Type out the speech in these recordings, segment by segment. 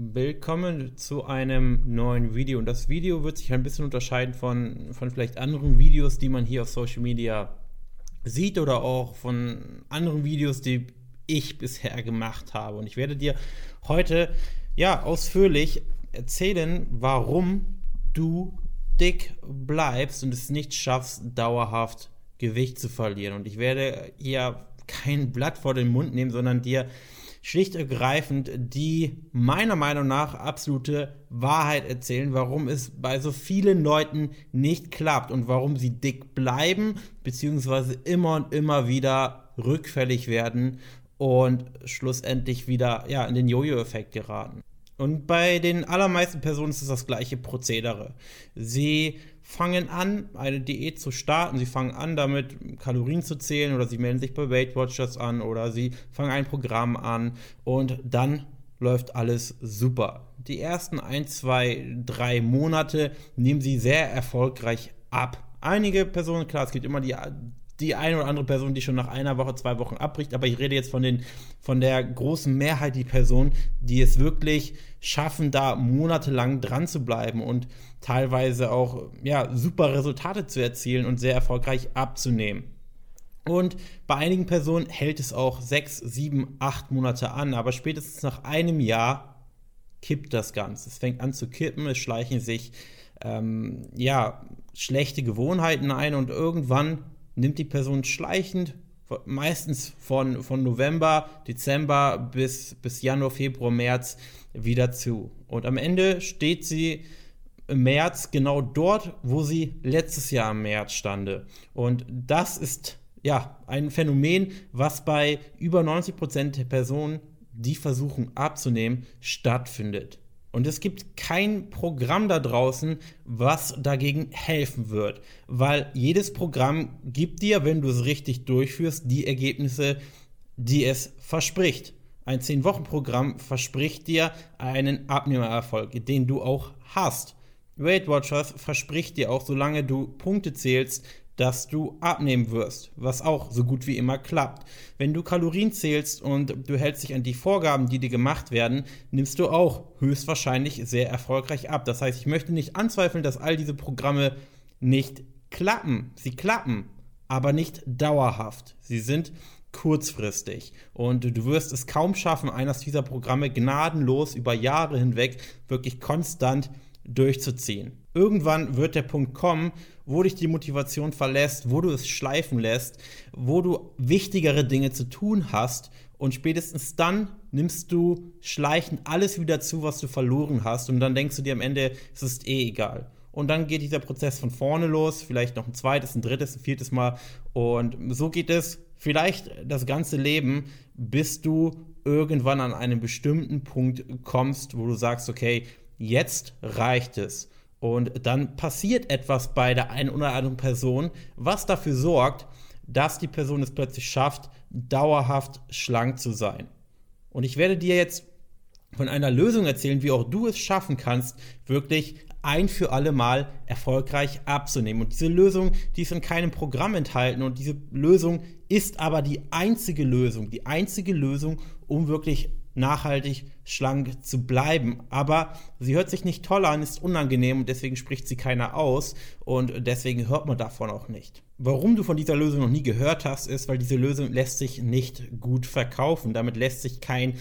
Willkommen zu einem neuen Video. Und das Video wird sich ein bisschen unterscheiden von, von vielleicht anderen Videos, die man hier auf Social Media sieht oder auch von anderen Videos, die ich bisher gemacht habe. Und ich werde dir heute ja ausführlich erzählen, warum du dick bleibst und es nicht schaffst, dauerhaft Gewicht zu verlieren. Und ich werde hier kein Blatt vor den Mund nehmen, sondern dir schlicht ergreifend die meiner Meinung nach absolute Wahrheit erzählen, warum es bei so vielen Leuten nicht klappt und warum sie dick bleiben, beziehungsweise immer und immer wieder rückfällig werden und schlussendlich wieder ja, in den Jojo-Effekt geraten. Und bei den allermeisten Personen ist es das gleiche Prozedere. Sie fangen an, eine Diät zu starten. Sie fangen an, damit Kalorien zu zählen oder sie melden sich bei Weight Watchers an oder sie fangen ein Programm an und dann läuft alles super. Die ersten ein, zwei, drei Monate nehmen sie sehr erfolgreich ab. Einige Personen, klar, es gibt immer die, die eine oder andere Person, die schon nach einer Woche, zwei Wochen abbricht, aber ich rede jetzt von, den, von der großen Mehrheit die Personen, die es wirklich schaffen, da monatelang dran zu bleiben und teilweise auch ja, super Resultate zu erzielen und sehr erfolgreich abzunehmen. Und bei einigen Personen hält es auch sechs, sieben, acht Monate an, aber spätestens nach einem Jahr kippt das Ganze. Es fängt an zu kippen, es schleichen sich ähm, ja, schlechte Gewohnheiten ein und irgendwann nimmt die Person schleichend, meistens von, von November, Dezember bis, bis Januar, Februar, März wieder zu. Und am Ende steht sie im März genau dort, wo sie letztes Jahr im März stande. Und das ist ja ein Phänomen, was bei über 90 Prozent der Personen, die versuchen abzunehmen, stattfindet. Und es gibt kein Programm da draußen, was dagegen helfen wird. Weil jedes Programm gibt dir, wenn du es richtig durchführst, die Ergebnisse, die es verspricht. Ein 10-Wochen-Programm verspricht dir einen Abnehmererfolg, den du auch hast. Weight Watchers verspricht dir auch, solange du Punkte zählst, dass du abnehmen wirst, was auch so gut wie immer klappt. Wenn du Kalorien zählst und du hältst dich an die Vorgaben, die dir gemacht werden, nimmst du auch höchstwahrscheinlich sehr erfolgreich ab. Das heißt, ich möchte nicht anzweifeln, dass all diese Programme nicht klappen. Sie klappen, aber nicht dauerhaft. Sie sind kurzfristig. Und du wirst es kaum schaffen, eines dieser Programme gnadenlos über Jahre hinweg wirklich konstant durchzuziehen. Irgendwann wird der Punkt kommen, wo dich die Motivation verlässt, wo du es schleifen lässt, wo du wichtigere Dinge zu tun hast und spätestens dann nimmst du schleichend alles wieder zu, was du verloren hast und dann denkst du dir am Ende, es ist eh egal. Und dann geht dieser Prozess von vorne los, vielleicht noch ein zweites, ein drittes, ein viertes Mal und so geht es vielleicht das ganze Leben, bis du irgendwann an einen bestimmten Punkt kommst, wo du sagst, okay, jetzt reicht es. Und dann passiert etwas bei der einen oder anderen Person, was dafür sorgt, dass die Person es plötzlich schafft, dauerhaft schlank zu sein. Und ich werde dir jetzt von einer Lösung erzählen, wie auch du es schaffen kannst, wirklich ein für alle Mal erfolgreich abzunehmen. Und diese Lösung, die ist in keinem Programm enthalten und diese Lösung ist aber die einzige Lösung, die einzige Lösung, um wirklich nachhaltig schlank zu bleiben. Aber sie hört sich nicht toll an, ist unangenehm und deswegen spricht sie keiner aus und deswegen hört man davon auch nicht. Warum du von dieser Lösung noch nie gehört hast, ist, weil diese Lösung lässt sich nicht gut verkaufen. Damit lässt sich kein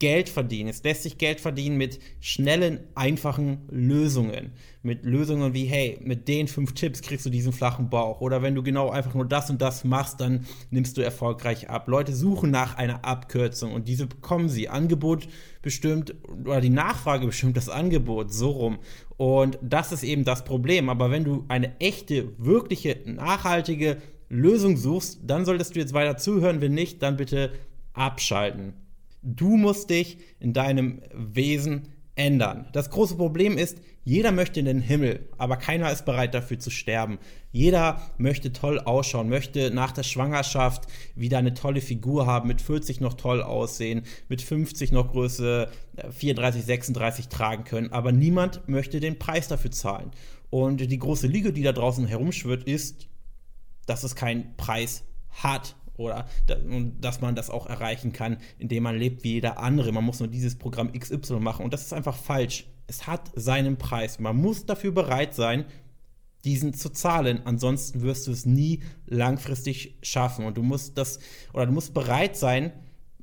Geld verdienen. Es lässt sich Geld verdienen mit schnellen, einfachen Lösungen. Mit Lösungen wie, hey, mit den fünf Tipps kriegst du diesen flachen Bauch. Oder wenn du genau einfach nur das und das machst, dann nimmst du erfolgreich ab. Leute suchen nach einer Abkürzung und diese bekommen sie. Angebot bestimmt, oder die Nachfrage bestimmt das Angebot, so rum. Und das ist eben das Problem. Aber wenn du eine echte, wirkliche, nachhaltige Lösung suchst, dann solltest du jetzt weiter zuhören. Wenn nicht, dann bitte abschalten. Du musst dich in deinem Wesen ändern. Das große Problem ist, jeder möchte in den Himmel, aber keiner ist bereit dafür zu sterben. Jeder möchte toll ausschauen, möchte nach der Schwangerschaft wieder eine tolle Figur haben, mit 40 noch toll aussehen, mit 50 noch Größe 34, äh, 36 tragen können, aber niemand möchte den Preis dafür zahlen. Und die große Lüge, die da draußen herumschwirrt, ist, dass es keinen Preis hat oder dass man das auch erreichen kann, indem man lebt wie jeder andere. Man muss nur dieses Programm XY machen und das ist einfach falsch. Es hat seinen Preis. Man muss dafür bereit sein, diesen zu zahlen. Ansonsten wirst du es nie langfristig schaffen. Und du musst das, oder du musst bereit sein,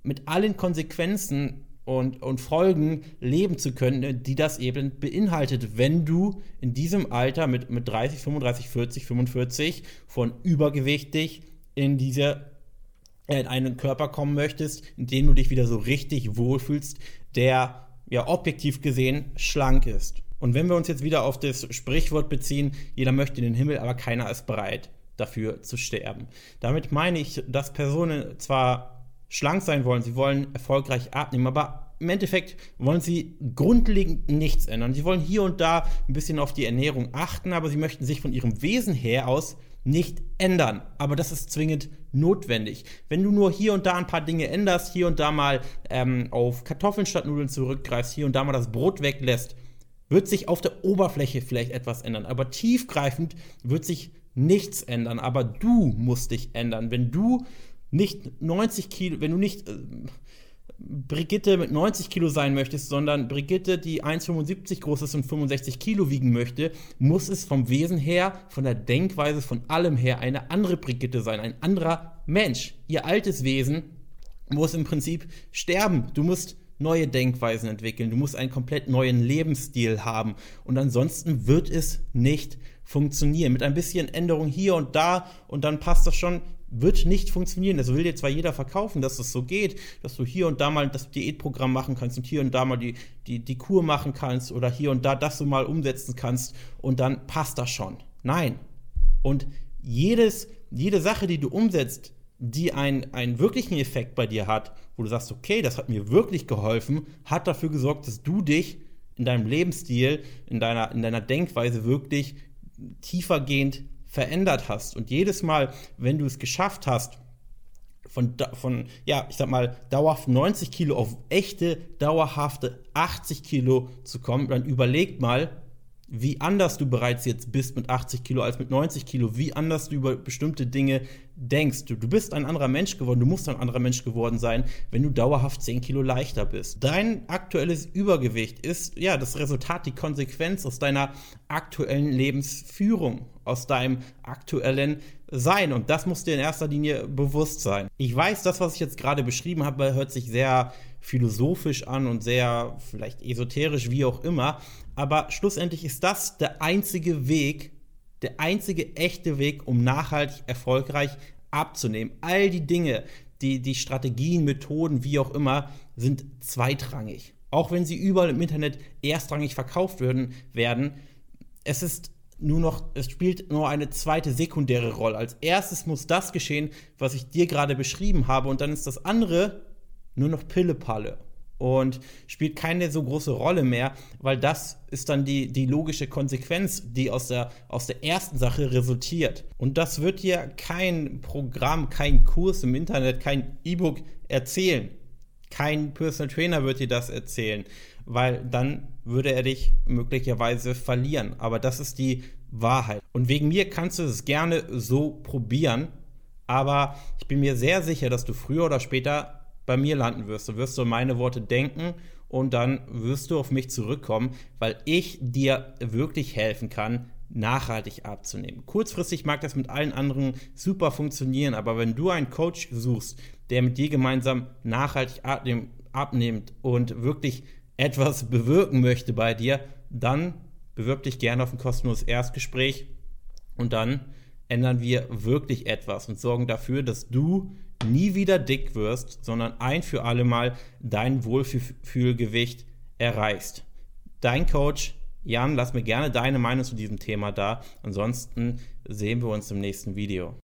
mit allen Konsequenzen und, und Folgen leben zu können, die das eben beinhaltet, wenn du in diesem Alter mit, mit 30, 35, 40, 45 von übergewichtig in diese in einen Körper kommen möchtest, in dem du dich wieder so richtig wohlfühlst, der ja objektiv gesehen schlank ist. Und wenn wir uns jetzt wieder auf das Sprichwort beziehen, jeder möchte den Himmel, aber keiner ist bereit dafür zu sterben. Damit meine ich, dass Personen zwar schlank sein wollen, sie wollen erfolgreich abnehmen, aber im Endeffekt wollen sie grundlegend nichts ändern. Sie wollen hier und da ein bisschen auf die Ernährung achten, aber sie möchten sich von ihrem Wesen her aus nicht ändern. Aber das ist zwingend notwendig. Wenn du nur hier und da ein paar Dinge änderst, hier und da mal ähm, auf Kartoffeln statt Nudeln zurückgreifst, hier und da mal das Brot weglässt, wird sich auf der Oberfläche vielleicht etwas ändern, aber tiefgreifend wird sich nichts ändern. Aber du musst dich ändern. Wenn du nicht 90 Kilo, wenn du nicht äh, Brigitte mit 90 Kilo sein möchtest, sondern Brigitte, die 1,75 groß ist und 65 Kilo wiegen möchte, muss es vom Wesen her, von der Denkweise, von allem her eine andere Brigitte sein, ein anderer Mensch. Ihr altes Wesen muss im Prinzip sterben. Du musst neue Denkweisen entwickeln. Du musst einen komplett neuen Lebensstil haben. Und ansonsten wird es nicht funktionieren. Mit ein bisschen Änderung hier und da und dann passt das schon. Wird nicht funktionieren. Das will dir zwar jeder verkaufen, dass das so geht, dass du hier und da mal das Diätprogramm machen kannst und hier und da mal die, die, die Kur machen kannst oder hier und da das du mal umsetzen kannst und dann passt das schon. Nein. Und jedes, jede Sache, die du umsetzt, die ein, einen wirklichen Effekt bei dir hat, wo du sagst, okay, das hat mir wirklich geholfen, hat dafür gesorgt, dass du dich in deinem Lebensstil, in deiner, in deiner Denkweise wirklich tiefergehend verändert hast. Und jedes Mal, wenn du es geschafft hast, von, von, ja, ich sag mal, dauerhaft 90 Kilo auf echte, dauerhafte 80 Kilo zu kommen, dann überleg mal, wie anders du bereits jetzt bist mit 80 Kilo als mit 90 Kilo, wie anders du über bestimmte Dinge denkst. Du, du bist ein anderer Mensch geworden, du musst ein anderer Mensch geworden sein, wenn du dauerhaft 10 Kilo leichter bist. Dein aktuelles Übergewicht ist ja das Resultat, die Konsequenz aus deiner aktuellen Lebensführung, aus deinem aktuellen Sein. Und das muss dir in erster Linie bewusst sein. Ich weiß, das, was ich jetzt gerade beschrieben habe, hört sich sehr philosophisch an und sehr vielleicht esoterisch, wie auch immer. Aber schlussendlich ist das der einzige Weg, der einzige echte Weg, um nachhaltig erfolgreich abzunehmen. All die Dinge, die, die Strategien, Methoden, wie auch immer, sind zweitrangig. Auch wenn sie überall im Internet erstrangig verkauft werden, werden es ist nur noch, es spielt nur eine zweite sekundäre Rolle. Als erstes muss das geschehen, was ich dir gerade beschrieben habe, und dann ist das andere nur noch Pillepalle und spielt keine so große Rolle mehr, weil das ist dann die, die logische Konsequenz, die aus der, aus der ersten Sache resultiert. Und das wird dir kein Programm, kein Kurs im Internet, kein E-Book erzählen. Kein Personal Trainer wird dir das erzählen, weil dann würde er dich möglicherweise verlieren. Aber das ist die Wahrheit. Und wegen mir kannst du es gerne so probieren, aber ich bin mir sehr sicher, dass du früher oder später bei mir landen wirst. Du wirst so meine Worte denken und dann wirst du auf mich zurückkommen, weil ich dir wirklich helfen kann, nachhaltig abzunehmen. Kurzfristig mag das mit allen anderen super funktionieren, aber wenn du einen Coach suchst, der mit dir gemeinsam nachhaltig abnimmt und wirklich etwas bewirken möchte bei dir, dann bewirb dich gerne auf ein kostenloses Erstgespräch und dann ändern wir wirklich etwas und sorgen dafür, dass du nie wieder dick wirst, sondern ein für alle Mal dein Wohlfühlgewicht erreichst. Dein Coach Jan, lass mir gerne deine Meinung zu diesem Thema da. Ansonsten sehen wir uns im nächsten Video.